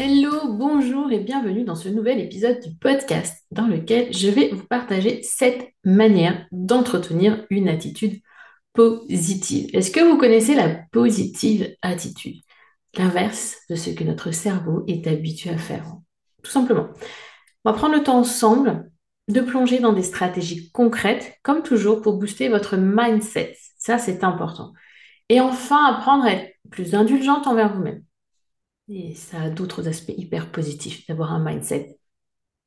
Hello, bonjour et bienvenue dans ce nouvel épisode du podcast dans lequel je vais vous partager cette manière d'entretenir une attitude positive. Est-ce que vous connaissez la positive attitude? L'inverse de ce que notre cerveau est habitué à faire. Tout simplement. On va prendre le temps ensemble de plonger dans des stratégies concrètes, comme toujours, pour booster votre mindset. Ça, c'est important. Et enfin, apprendre à être plus indulgente envers vous-même. Et ça a d'autres aspects hyper positifs d'avoir un mindset,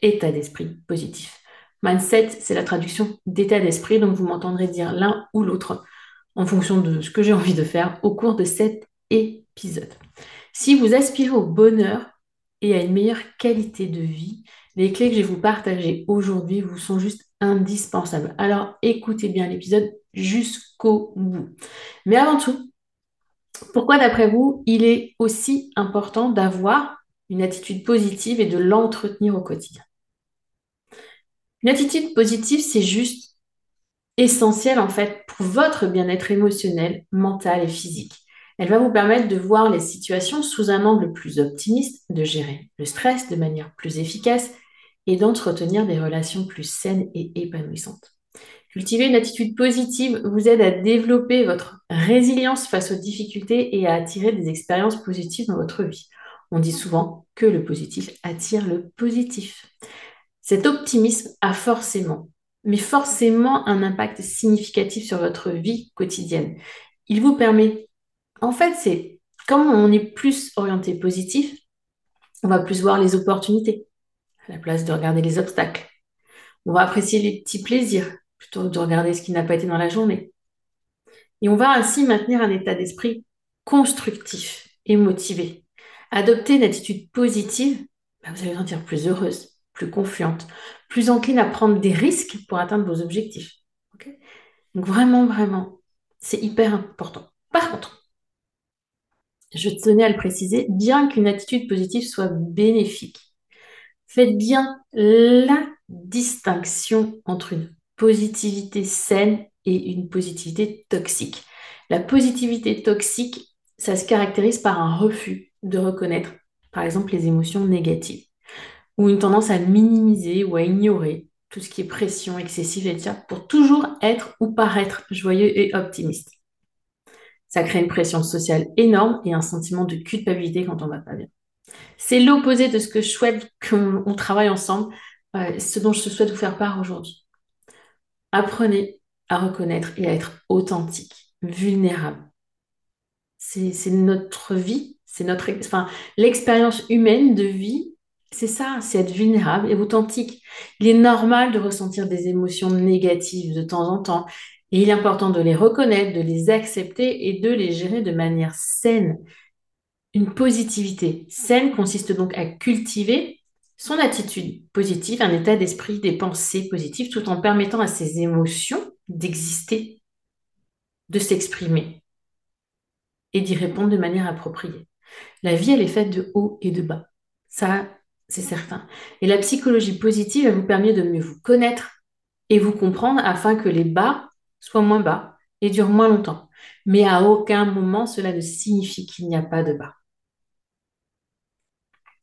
état d'esprit positif. Mindset, c'est la traduction d'état d'esprit, donc vous m'entendrez dire l'un ou l'autre en fonction de ce que j'ai envie de faire au cours de cet épisode. Si vous aspirez au bonheur et à une meilleure qualité de vie, les clés que je vais vous partager aujourd'hui vous sont juste indispensables. Alors écoutez bien l'épisode jusqu'au bout. Mais avant tout, pourquoi, d'après vous, il est aussi important d'avoir une attitude positive et de l'entretenir au quotidien? Une attitude positive, c'est juste essentiel en fait pour votre bien-être émotionnel, mental et physique. Elle va vous permettre de voir les situations sous un angle plus optimiste, de gérer le stress de manière plus efficace et d'entretenir des relations plus saines et épanouissantes. Cultiver une attitude positive vous aide à développer votre résilience face aux difficultés et à attirer des expériences positives dans votre vie. On dit souvent que le positif attire le positif. Cet optimisme a forcément, mais forcément un impact significatif sur votre vie quotidienne. Il vous permet, en fait, c'est comme on est plus orienté positif, on va plus voir les opportunités à la place de regarder les obstacles. On va apprécier les petits plaisirs plutôt de regarder ce qui n'a pas été dans la journée. Et on va ainsi maintenir un état d'esprit constructif et motivé. Adopter une attitude positive, bah, vous allez vous sentir plus heureuse, plus confiante, plus encline à prendre des risques pour atteindre vos objectifs. Donc vraiment, vraiment, c'est hyper important. Par contre, je tenais à le préciser, bien qu'une attitude positive soit bénéfique, faites bien la distinction entre une positivité saine et une positivité toxique. La positivité toxique, ça se caractérise par un refus de reconnaître, par exemple, les émotions négatives, ou une tendance à minimiser ou à ignorer tout ce qui est pression excessive, etc., pour toujours être ou paraître joyeux et optimiste. Ça crée une pression sociale énorme et un sentiment de culpabilité quand on va pas bien. C'est l'opposé de ce que je souhaite qu'on travaille ensemble ce dont je souhaite vous faire part aujourd'hui. Apprenez à reconnaître et à être authentique, vulnérable. C'est notre vie, c'est notre, enfin, l'expérience humaine de vie, c'est ça, c'est être vulnérable et authentique. Il est normal de ressentir des émotions négatives de temps en temps. Et il est important de les reconnaître, de les accepter et de les gérer de manière saine. Une positivité saine consiste donc à cultiver son attitude positive, un état d'esprit, des pensées positives, tout en permettant à ses émotions d'exister, de s'exprimer et d'y répondre de manière appropriée. La vie, elle est faite de haut et de bas. Ça, c'est certain. Et la psychologie positive, elle vous permet de mieux vous connaître et vous comprendre afin que les bas soient moins bas et durent moins longtemps. Mais à aucun moment, cela ne signifie qu'il n'y a pas de bas.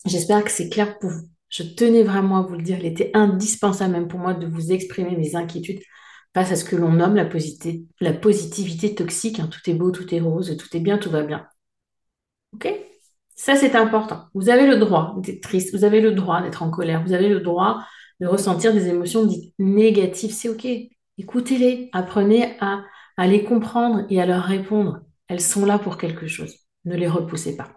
J'espère que c'est clair pour vous. Je tenais vraiment à vous le dire. Il était indispensable même pour moi de vous exprimer mes inquiétudes face à ce que l'on nomme la, positivité toxique. Hein. Tout est beau, tout est rose, tout est bien, tout va bien. OK? Ça, c'est important. Vous avez le droit d'être triste, vous avez le droit d'être en colère, vous avez le droit de ressentir des émotions dites négatives. C'est OK. Écoutez-les, apprenez à les comprendre et à leur répondre. Elles sont là pour quelque chose. Ne les repoussez pas.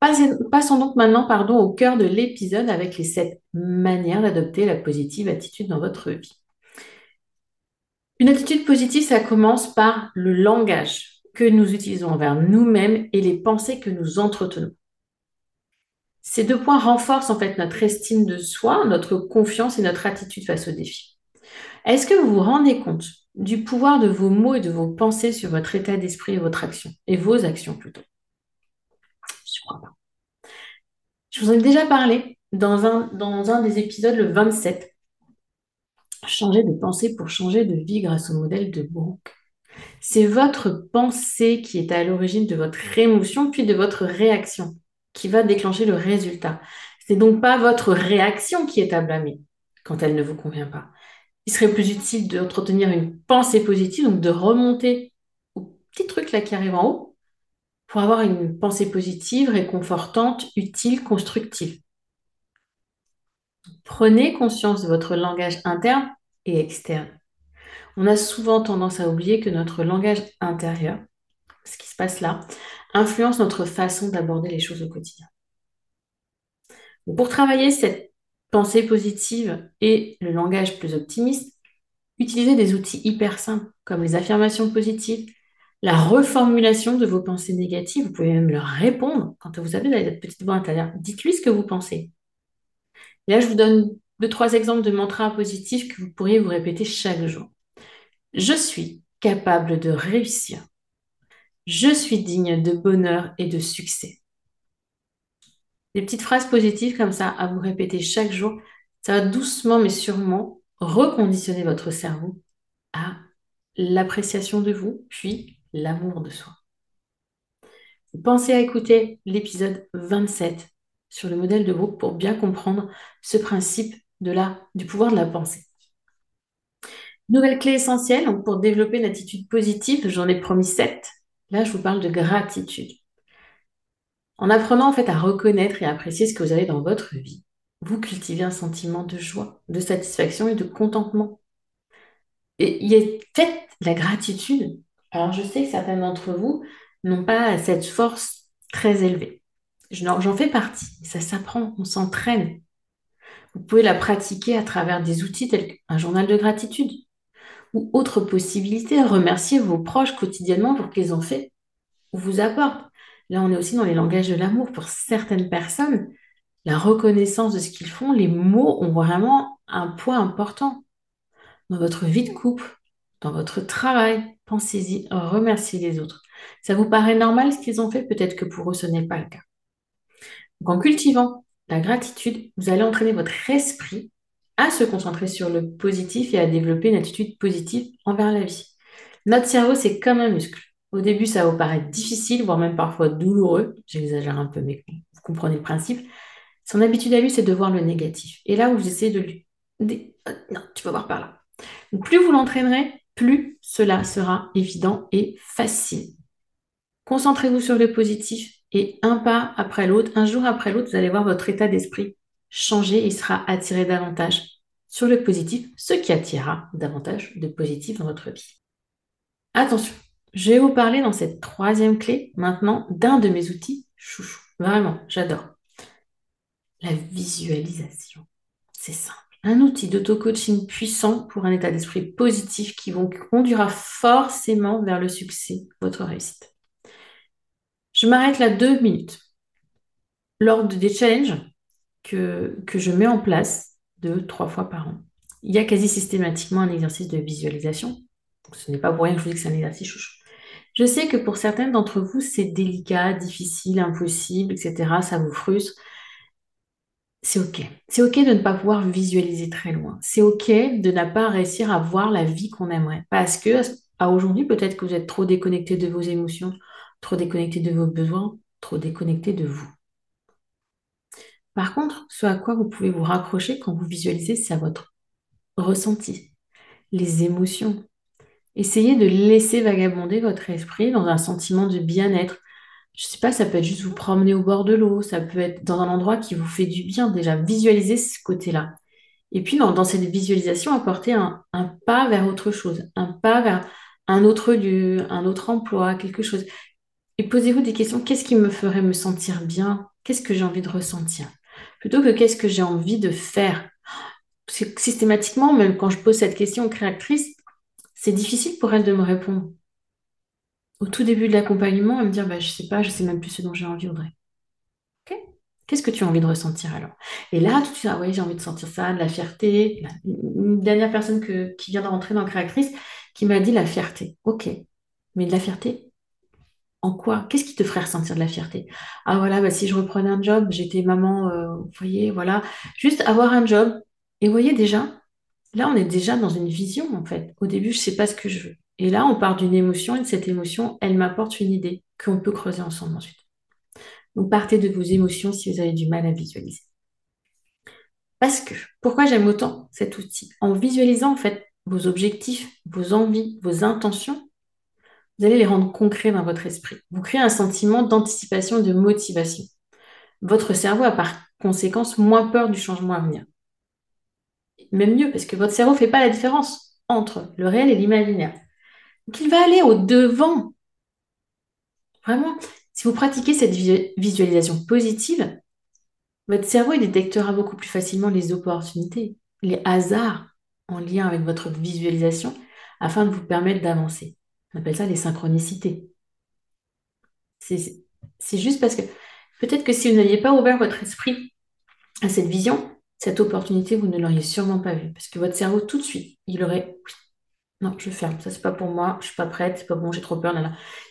Passons donc maintenant au cœur de l'épisode avec les sept manières d'adopter la positive attitude dans votre vie. Une attitude positive, ça commence par le langage que nous utilisons envers nous-mêmes et les pensées que nous entretenons. Ces deux points renforcent en fait notre estime de soi, notre confiance et notre attitude face aux défis. Est-ce que vous vous rendez compte du pouvoir de vos mots et de vos pensées sur votre état d'esprit et votre action, et vos actions plutôt? Pas. Je vous en ai déjà parlé dans un, dans un des épisodes, le 27. Changer de pensée pour changer de vie grâce au modèle de Brooke. C'est votre pensée qui est à l'origine de votre émotion puis de votre réaction qui va déclencher le résultat. C'est donc pas votre réaction qui est à blâmer quand elle ne vous convient pas. Il serait plus utile d'entretenir une pensée positive, donc de remonter au petit truc là qui arrive en haut pour avoir une pensée positive, réconfortante, utile, constructive. Prenez conscience de votre langage interne et externe. On a souvent tendance à oublier que notre langage intérieur, ce qui se passe là, influence notre façon d'aborder les choses au quotidien. Pour travailler cette pensée positive et le langage plus optimiste, utilisez des outils hyper simples comme les affirmations positives, la reformulation de vos pensées négatives. Vous pouvez même leur répondre quand vous avez cette petite voix intérieure. Dites-lui ce que vous pensez. là, je vous donne deux, trois exemples de mantras positifs que vous pourriez vous répéter chaque jour. Je suis capable de réussir. Je suis digne de bonheur et de succès. Des petites phrases positives comme ça à vous répéter chaque jour, ça va doucement mais sûrement reconditionner votre cerveau à l'appréciation de vous, puis l'amour de soi. Pensez à écouter l'épisode 27 sur le modèle de groupe pour bien comprendre ce principe de la, du pouvoir de la pensée. Nouvelle clé essentielle pour développer une attitude positive, j'en ai promis 7. Là, je vous parle de gratitude. En apprenant en fait à reconnaître et apprécier ce que vous avez dans votre vie, vous cultivez un sentiment de joie, de satisfaction et de contentement. Et il est fait la gratitude, alors, je sais que certains d'entre vous n'ont pas cette force très élevée. J'en fais partie. Ça s'apprend, on s'entraîne. Vous pouvez la pratiquer à travers des outils tels qu'un journal de gratitude ou autre possibilité. Remercier vos proches quotidiennement pour qu'ils ont fait ou vous apportent. Là, on est aussi dans les langages de l'amour. Pour certaines personnes, la reconnaissance de ce qu'ils font, les mots ont vraiment un poids important dans votre vie de couple, dans votre travail, pensez-y, remerciez les autres. Ça vous paraît normal ce qu'ils ont fait? Peut-être que pour eux, ce n'est pas le cas. en cultivant la gratitude, vous allez entraîner votre esprit à se concentrer sur le positif et à développer une attitude positive envers la vie. Notre cerveau, c'est comme un muscle. Au début, ça vous paraît difficile, voire même parfois douloureux. J'exagère un peu, mais vous comprenez le principe. Son habitude à lui, c'est de voir le négatif. Et là où vous essayez de lui... Non, tu vas voir par là plus vous l'entraînerez, plus cela sera évident et facile. Concentrez-vous sur le positif et un pas après l'autre, un jour après l'autre, vous allez voir votre état d'esprit changer et sera attiré davantage sur le positif, ce qui attirera davantage de positif dans votre vie. Attention, je vais vous parler dans cette troisième clé maintenant d'un de mes outils chouchou. Vraiment, j'adore. La visualisation. C'est simple. Un outil d'auto-coaching puissant pour un état d'esprit positif qui vous conduira forcément vers le succès, votre réussite. Je m'arrête là deux minutes. Lors des challenges que, que je mets en place deux, trois fois par an, il y a quasi systématiquement un exercice de visualisation. ce n'est pas pour rien que je vous dis que c'est un exercice chouchou. Je sais que pour certaines d'entre vous, c'est délicat, difficile, impossible, etc. Ça vous frustre. C'est OK. C'est OK de ne pas pouvoir visualiser très loin. C'est OK de ne pas réussir à voir la vie qu'on aimerait. Parce que à aujourd'hui, peut-être que vous êtes trop déconnecté de vos émotions, trop déconnecté de vos besoins, trop déconnecté de vous. Par contre, ce à quoi vous pouvez vous raccrocher quand vous visualisez, c'est à votre ressenti, les émotions, Essayez de laisser vagabonder votre esprit dans un sentiment de bien-être. Je sais pas, ça peut être juste vous promener au bord de l'eau, ça peut être dans un endroit qui vous fait du bien déjà. Visualisez ce côté-là. Et puis dans, cette visualisation, apportez un, un, pas vers autre chose, un pas vers un autre lieu, un autre emploi, quelque chose. Et posez-vous des questions. Qu'est-ce qui me ferait me sentir bien? Qu'est-ce que j'ai envie de ressentir? Plutôt que qu'est-ce que j'ai envie de faire Systématiquement, même quand je pose cette question aux créatrices, c'est difficile pour elle de me répondre. Au tout début de l'accompagnement, elle me dit bah, Je sais pas, je sais même plus ce dont j'ai envie, Audrey. Qu'est-ce que tu as envie de ressentir alors? Et là, tout de suite, ah j'ai envie de sentir ça, de la fierté. Une dernière personne qui vient de rentrer dans Créatrice qui m'a dit la fierté. Ok, mais de la fierté? En quoi? Qu'est-ce qui te ferait ressentir de la fierté? Ah voilà, bah, si je reprenais un job, j'étais maman, euh, vous voyez, voilà. Juste avoir un job. Et vous voyez déjà, Là, on est déjà dans une vision, en fait. Au début, je ne sais pas ce que je veux. Et là, on part d'une émotion, et de cette émotion, elle m'apporte une idée qu'on peut creuser ensemble ensuite. Donc, partez de vos émotions si vous avez du mal à visualiser. Parce que, pourquoi j'aime autant cet outil? En visualisant, en fait, vos objectifs, vos envies, vos intentions, vous allez les rendre concrets dans votre esprit. Vous créez un sentiment d'anticipation, de motivation. Votre cerveau a par conséquence moins peur du changement à venir même mieux, parce que votre cerveau ne fait pas la différence entre le réel et l'imaginaire. Donc il va aller au devant. Vraiment, si vous pratiquez cette visualisation positive, votre cerveau détectera beaucoup plus facilement les opportunités, les hasards en lien avec votre visualisation afin de vous permettre d'avancer. On appelle ça les synchronicités. C'est juste parce que peut-être que si vous n'aviez pas ouvert votre esprit à cette vision, cette opportunité, vous ne l'auriez sûrement pas vue. Parce que votre cerveau, tout de suite, il aurait. Non, je ferme. Ça, c'est pas pour moi. Je suis pas prête. C'est pas bon. J'ai trop peur.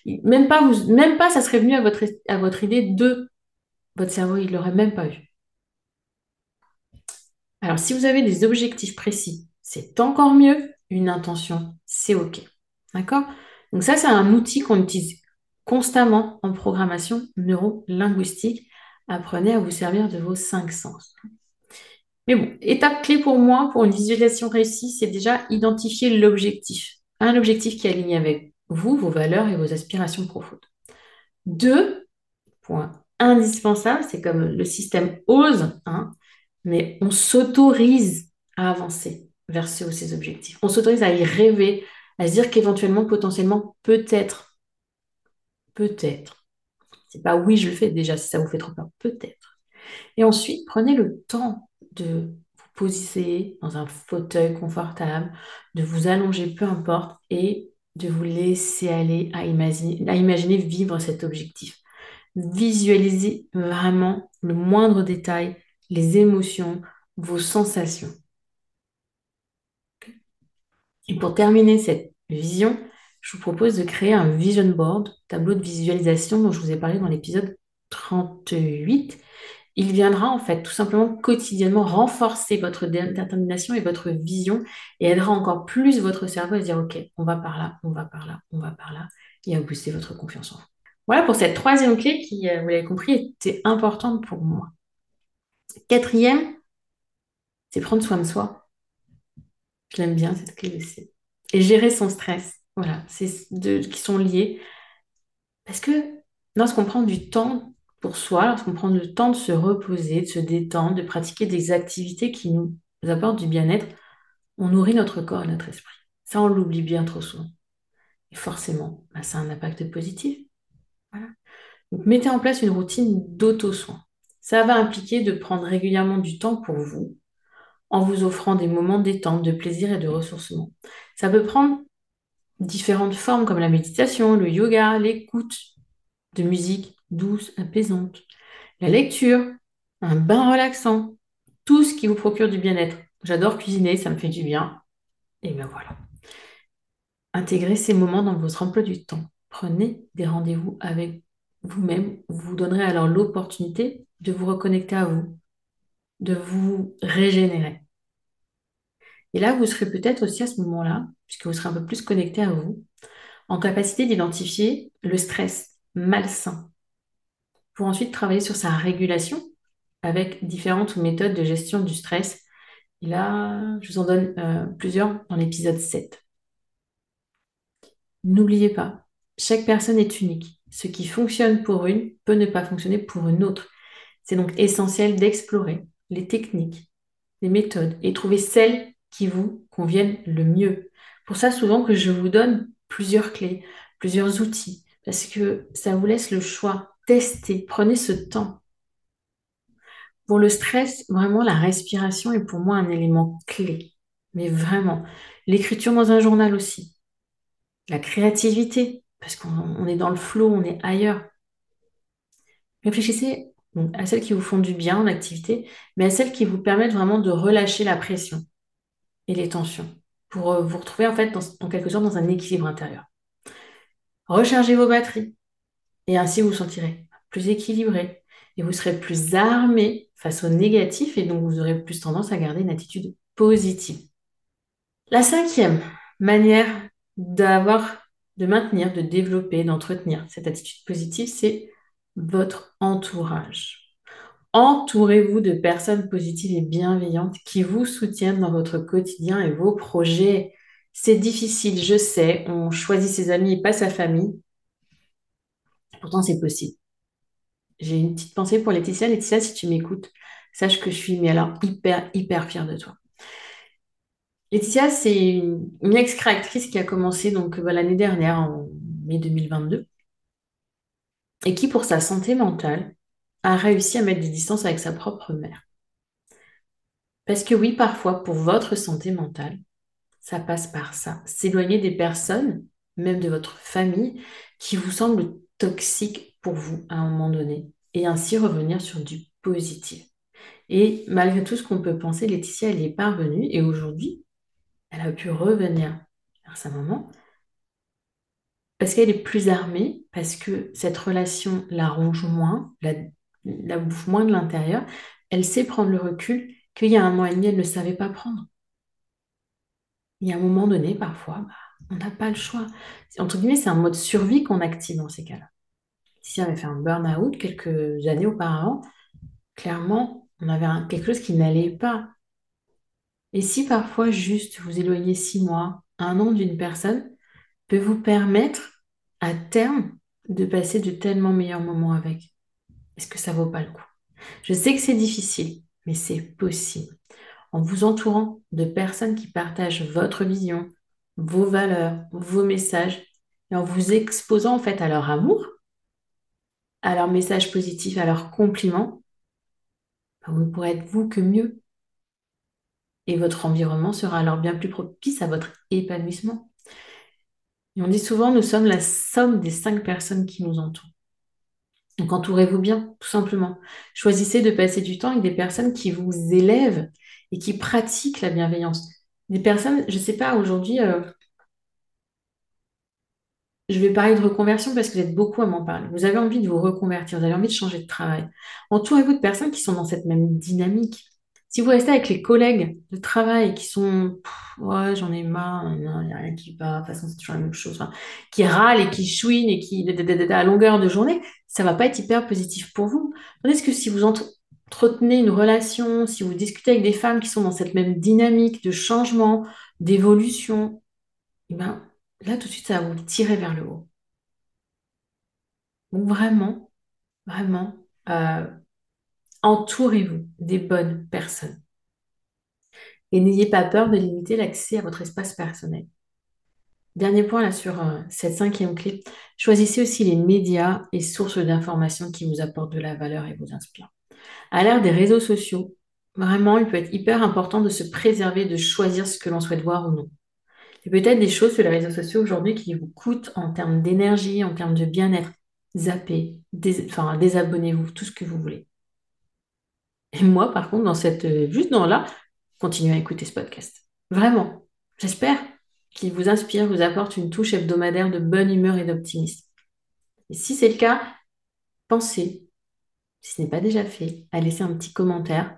Même pas, vous... même pas, ça serait venu à votre, à votre idée de votre cerveau. Il l'aurait même pas eu. Alors, si vous avez des objectifs précis, c'est encore mieux. Une intention, c'est OK. D'accord? Donc, ça, c'est un outil qu'on utilise constamment en programmation neuro-linguistique. Apprenez à vous servir de vos cinq sens. Mais bon, étape clé pour moi, pour une visualisation réussie, c'est déjà identifier l'objectif. Un objectif qui est aligné avec vous, vos valeurs et vos aspirations profondes. Deux points indispensables, c'est comme le système ose, hein, mais on s'autorise à avancer vers ce ou ces objectifs. On s'autorise à y rêver, à se dire qu'éventuellement, potentiellement, peut-être, peut-être. C'est pas oui, je le fais déjà si ça vous fait trop peur, peut-être. Et ensuite, prenez le temps de vous poser dans un fauteuil confortable, de vous allonger, peu importe, et de vous laisser aller à imaginer, à imaginer vivre cet objectif. Visualisez vraiment le moindre détail, les émotions, vos sensations. Et pour terminer cette vision, je vous propose de créer un vision board, tableau de visualisation dont je vous ai parlé dans l'épisode 38 il viendra en fait tout simplement quotidiennement renforcer votre détermination et votre vision et aidera encore plus votre cerveau à se dire ok, on va par là, on va par là, on va par là et à booster votre confiance en vous. Voilà pour cette troisième clé qui, euh, vous l'avez compris, était importante pour moi. Quatrième, c'est prendre soin de soi. Je l'aime bien cette clé aussi. Et gérer son stress. Voilà, c'est deux qui sont liés. Parce que lorsqu'on prend du temps pour soi, lorsqu'on prend le temps de se reposer, de se détendre, de pratiquer des activités qui nous apportent du bien-être, on nourrit notre corps et notre esprit. Ça, on l'oublie bien trop souvent. Et forcément, bah, ça a un impact positif. Donc, mettez en place une routine d'auto-soin. Ça va impliquer de prendre régulièrement du temps pour vous, en vous offrant des moments de plaisir et de ressourcement. Ça peut prendre différentes formes comme la méditation, le yoga, l'écoute de musique douce, apaisante, la lecture, un bain relaxant, tout ce qui vous procure du bien-être. J'adore cuisiner, ça me fait du bien. Et bien voilà. Intégrez ces moments dans votre emploi du temps. Prenez des rendez-vous avec vous-même. Vous donnerez alors l'opportunité de vous reconnecter à vous, de vous régénérer. Et là, vous serez peut-être aussi à ce moment-là, puisque vous serez un peu plus connecté à vous, en capacité d'identifier le stress malsain, pour ensuite travailler sur sa régulation avec différentes méthodes de gestion du stress. Et là, je vous en donne euh, plusieurs dans l'épisode 7. N'oubliez pas, chaque personne est unique. Ce qui fonctionne pour une peut ne pas fonctionner pour une autre. C'est donc essentiel d'explorer les techniques, les méthodes et trouver celles qui vous conviennent le mieux. Pour ça, souvent que je vous donne plusieurs clés, plusieurs outils, parce que ça vous laisse le choix. Testez, prenez ce temps. Pour le stress, vraiment, la respiration est pour moi un élément clé. Mais vraiment, l'écriture dans un journal aussi. La créativité, parce qu'on est dans le flot, on est ailleurs. Réfléchissez à celles qui vous font du bien en activité, mais à celles qui vous permettent vraiment de relâcher la pression et les tensions pour euh, vous retrouver en fait en quelque sorte dans un équilibre intérieur. Rechargez vos batteries et ainsi vous vous sentirez plus équilibré et vous serez plus armé face au négatif et donc vous aurez plus tendance à garder une attitude positive. La cinquième manière d'avoir de maintenir, de développer, d'entretenir cette attitude positive, c'est votre entourage. Entourez-vous de personnes positives et bienveillantes qui vous soutiennent dans votre quotidien et vos projets. C'est difficile, je sais, on choisit ses amis et pas sa famille. Pourtant, c'est possible. J'ai une petite pensée pour Laetitia. Laetitia, si tu m'écoutes, sache que je suis mais alors hyper, hyper fière de toi. Laetitia, c'est une, ex-créatrice qui a commencé donc euh, l'année dernière, en mai 2022, et qui, pour sa santé mentale, a réussi à mettre des distances avec sa propre mère. Parce que oui, parfois, pour votre santé mentale, ça passe par ça. S'éloigner des personnes, même de votre famille, qui vous semblent toxiques pour vous à un moment donné, et ainsi revenir sur du positif. Et malgré tout ce qu'on peut penser, Laetitia, elle est parvenue, et aujourd'hui, elle a pu revenir vers sa maman parce qu'elle est plus armée, parce que cette relation la ronge moins, la, la bouffe moins de l'intérieur. Elle sait prendre le recul qu'il y a un mois et demi, elle ne savait pas prendre. Il y a un moment donné, parfois, bah, on n'a pas le choix. Entre guillemets, c'est un mode survie qu'on active dans ces cas-là. Si on avait fait un burn-out quelques années auparavant, clairement, on avait quelque chose qui n'allait pas. Et si parfois juste vous éloignez six mois, un an d'une personne, peut vous permettre à terme de passer de tellement meilleurs moments avec. Est-ce que ça vaut pas le coup? Je sais que c'est difficile, mais c'est possible. En vous entourant de personnes qui partagent votre vision, vos valeurs, vos messages, et en vous exposant en fait à leur amour, à leur message positif, à leurs compliments, ben, vous ne pourrez être vous que mieux et votre environnement sera alors bien plus propice à votre épanouissement. Et on dit souvent, nous sommes la somme des cinq personnes qui nous entourent. Donc entourez-vous bien, tout simplement. Choisissez de passer du temps avec des personnes qui vous élèvent et qui pratiquent la bienveillance. Des personnes, je ne sais pas, aujourd'hui, euh, je vais parler de reconversion parce que vous êtes beaucoup à m'en parler. Vous avez envie de vous reconvertir, vous avez envie de changer de travail. Entourez-vous de personnes qui sont dans cette même dynamique, si vous restez avec les collègues de travail qui sont, ouais, j'en ai marre, il n'y a rien qui va, de toute façon, c'est toujours la même chose, qui râlent et qui chouinent et qui, à longueur de journée, ça va pas être hyper positif pour vous. Tandis que si vous entretenez une relation, si vous discutez avec des femmes qui sont dans cette même dynamique de changement, d'évolution, eh ben, là, tout de suite, ça va vous tirer vers le haut. Donc vraiment, vraiment, euh, entourez-vous des bonnes personnes. Et n'ayez pas peur de limiter l'accès à votre espace personnel. Dernier point là sur euh, cette cinquième clé, choisissez aussi les médias et sources d'informations qui vous apportent de la valeur et vous inspirent. À l'ère des réseaux sociaux, vraiment, il peut être hyper important de se préserver, de choisir ce que l'on souhaite voir ou non. Il y a peut-être des choses sur les réseaux sociaux aujourd'hui qui vous coûtent en termes d'énergie, en termes de bien-être. Zappez, enfin, désabonnez-vous, tout ce que vous voulez. Et moi, par contre, dans cette, euh, juste dans là, continuez à écouter ce podcast. Vraiment. J'espère qu'il vous inspire, vous apporte une touche hebdomadaire de bonne humeur et d'optimisme. Et si c'est le cas, pensez, si ce n'est pas déjà fait, à laisser un petit commentaire,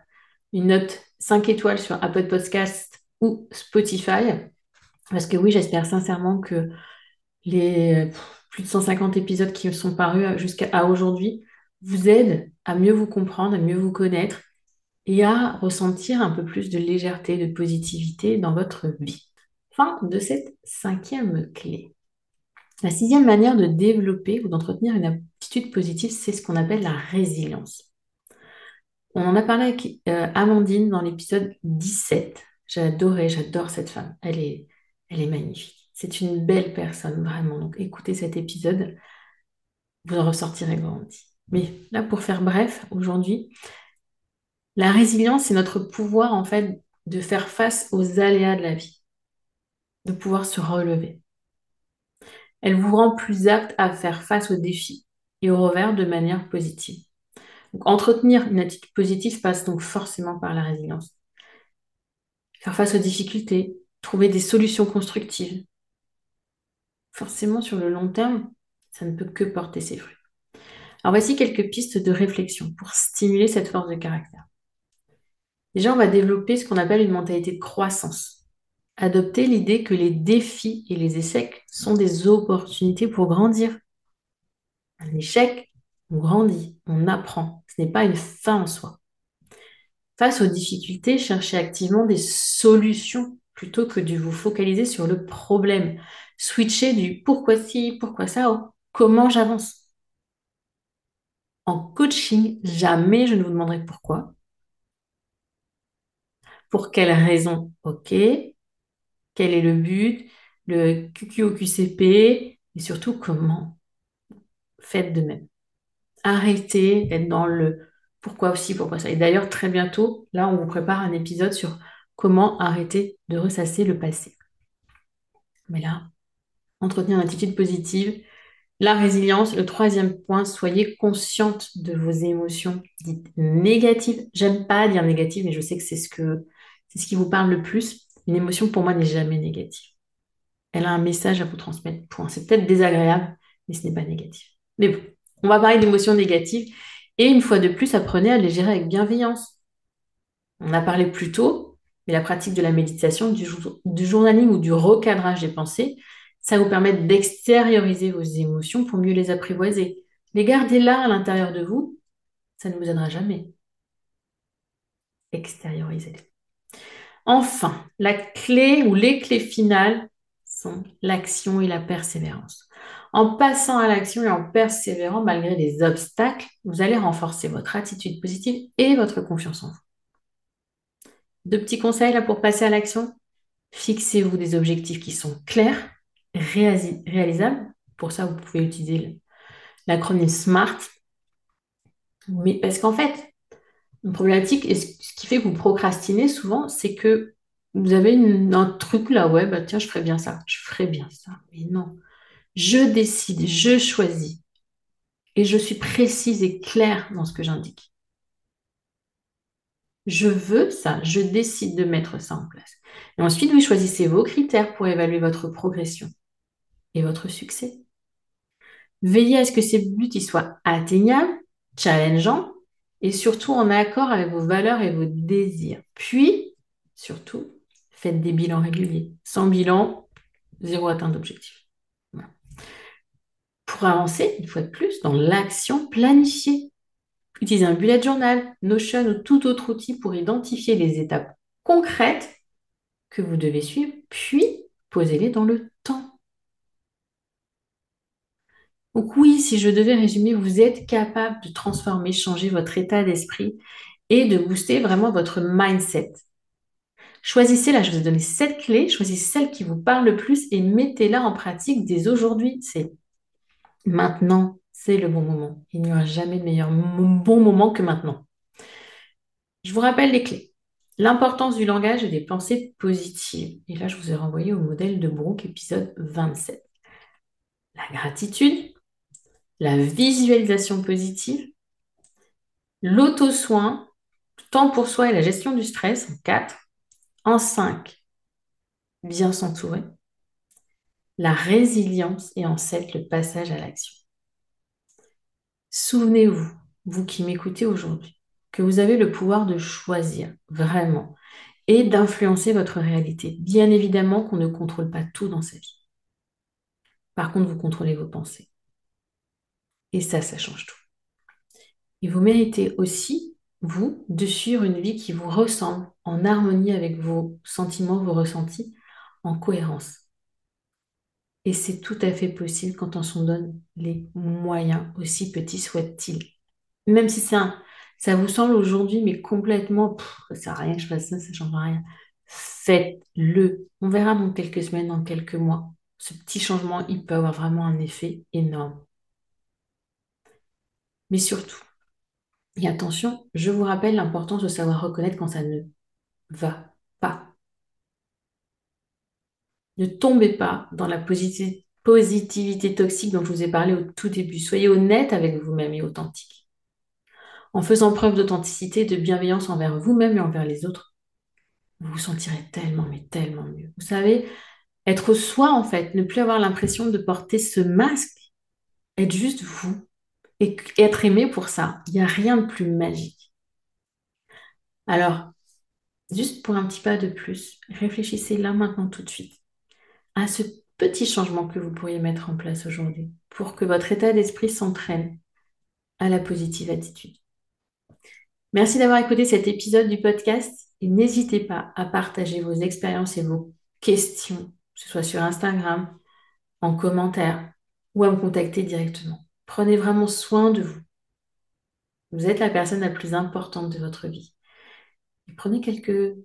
une note 5 étoiles sur Apple Podcast ou Spotify. Parce que oui, j'espère sincèrement que les plus de 150 épisodes qui sont parus jusqu'à aujourd'hui vous aident à mieux vous comprendre, à mieux vous connaître et à ressentir un peu plus de légèreté, de positivité dans votre vie. Fin de cette cinquième clé. La sixième manière de développer ou d'entretenir une attitude positive, c'est ce qu'on appelle la résilience. On en a parlé avec euh, Amandine dans l'épisode 17. J'adorais, j'adore cette femme. Elle est, elle est magnifique. C'est une belle personne, vraiment. Donc écoutez cet épisode, vous en ressortirez grandi. Mais là, pour faire bref, aujourd'hui, la résilience, c'est notre pouvoir, en fait, de faire face aux aléas de la vie, de pouvoir se relever. Elle vous rend plus apte à faire face aux défis et aux revers de manière positive. Donc, entretenir une attitude positive passe donc forcément par la résilience. Faire face aux difficultés, trouver des solutions constructives. Forcément, sur le long terme, ça ne peut que porter ses fruits. Alors voici quelques pistes de réflexion pour stimuler cette force de caractère. Déjà, on va développer ce qu'on appelle une mentalité de croissance. Adopter l'idée que les défis et les échecs sont des opportunités pour grandir. Un échec, on grandit, on apprend. Ce n'est pas une fin en soi. Face aux difficultés, cherchez activement des solutions plutôt que de vous focaliser sur le problème. Switchez du pourquoi ci, pourquoi ça, au comment j'avance. En coaching, jamais je ne vous demanderai pourquoi. Pour quelle raison? Ok. Quel est le but Le QQOQCP Et surtout, comment Faites de même arrêter d'être dans le pourquoi aussi, pourquoi ça. Et d'ailleurs, très bientôt, là, on vous prépare un épisode sur comment arrêter de ressasser le passé. Mais là, entretenir une attitude positive, la résilience, le troisième point, soyez consciente de vos émotions dites négatives. J'aime pas dire négatives, mais je sais que c'est ce que c'est ce qui vous parle le plus. Une émotion pour moi n'est jamais négative. Elle a un message à vous transmettre. Point. C'est peut-être désagréable, mais ce n'est pas négatif. Mais bon, on va parler d'émotions négatives. Et une fois de plus, apprenez à les gérer avec bienveillance. On a parlé plus tôt, mais la pratique de la méditation, du, du journaling ou du recadrage des pensées, ça vous permet d'extérioriser vos émotions pour mieux les apprivoiser. Les garder là à l'intérieur de vous, ça ne vous aidera jamais. Extériorisez-les. Enfin, la clé ou les clés finales sont l'action et la persévérance. En passant à l'action et en persévérant malgré les obstacles, vous allez renforcer votre attitude positive et votre confiance en vous. Deux petits conseils là pour passer à l'action. Fixez-vous des objectifs qui sont clairs, réalisables. Pour ça, vous pouvez utiliser l'acronyme SMART. Mais parce qu'en fait, une problématique, et ce qui fait que vous procrastinez souvent, c'est que vous avez un truc là, ouais, bah tiens, je ferais bien ça, je ferais bien ça. Mais non, je décide, je choisis. Et je suis précise et claire dans ce que j'indique. Je veux ça, je décide de mettre ça en place. Et ensuite, vous choisissez vos critères pour évaluer votre progression et votre succès. Veillez à ce que ces buts soient atteignables, challengeants et surtout en accord avec vos valeurs et vos désirs. Puis, surtout, faites des bilans réguliers. Sans bilan, zéro atteinte d'objectif pour avancer, une fois de plus, dans l'action planifiée. Utilisez un bullet journal, Notion ou tout autre outil pour identifier les étapes concrètes que vous devez suivre, puis posez-les dans le temps. Donc oui, si je devais résumer, vous êtes capable de transformer, changer votre état d'esprit et de booster vraiment votre mindset. Choisissez là, je vous ai donné sept clés, choisissez celle qui vous parle le plus et mettez-la en pratique dès aujourd'hui. C'est maintenant, c'est le bon moment. Il n'y aura jamais de meilleur bon moment que maintenant. Je vous rappelle les clés. L'importance du langage et des pensées positives. Et là, je vous ai renvoyé au modèle de Brooke, épisode 27. La gratitude, la visualisation positive, l'auto-soin, temps pour soi et la gestion du stress en 4. En 5, bien s'entourer. La résilience et en 7, le passage à l'action. Souvenez-vous, vous qui m'écoutez aujourd'hui, que vous avez le pouvoir de choisir vraiment et d'influencer votre réalité. Bien évidemment qu'on ne contrôle pas tout dans sa vie. Par contre, vous contrôlez vos pensées. Et ça, ça change tout. Et vous méritez aussi, vous, de suivre une vie qui vous ressemble, en harmonie avec vos sentiments, vos ressentis, en cohérence. Et c'est tout à fait possible quand on s'en donne les moyens, aussi petits soient-ils. Même si un, ça vous semble aujourd'hui, mais complètement, ça sert à rien je fasse ça, ça ne change rien. Faites-le. On verra dans quelques semaines, dans quelques mois. Ce petit changement, il peut avoir vraiment un effet énorme. Mais surtout, et attention, je vous rappelle l'importance de savoir reconnaître quand ça ne va pas. Ne tombez pas dans la positivité toxique dont je vous ai parlé au tout début. Soyez honnête avec vous-même et authentique en faisant preuve d'authenticité, de bienveillance envers vous-même et envers les autres, vous vous sentirez tellement, mais tellement mieux. Vous savez, être soi, en fait, ne plus avoir l'impression de porter ce masque, être juste vous et être aimé pour ça. Il n'y a rien de plus magique. Alors, juste pour un petit pas de plus, réfléchissez là maintenant tout de suite à ce petit changement que vous pourriez mettre en place aujourd'hui pour que votre état d'esprit s'entraîne à la positive attitude. Merci d'avoir écouté cet épisode du podcast et n'hésitez pas à partager vos expériences et vos questions, que ce soit sur Instagram, en commentaire ou à me contacter directement. Prenez vraiment soin de vous. Vous êtes la personne la plus importante de votre vie. prenez quelques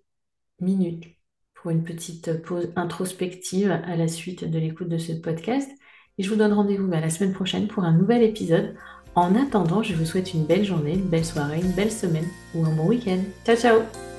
minutes pour une petite pause introspective à la suite de l'écoute de ce podcast. Et je vous donne rendez-vous à la semaine prochaine pour un nouvel épisode en attendant, je vous souhaite une belle journée, une belle soirée, une belle semaine ou un bon week-end. Ciao ciao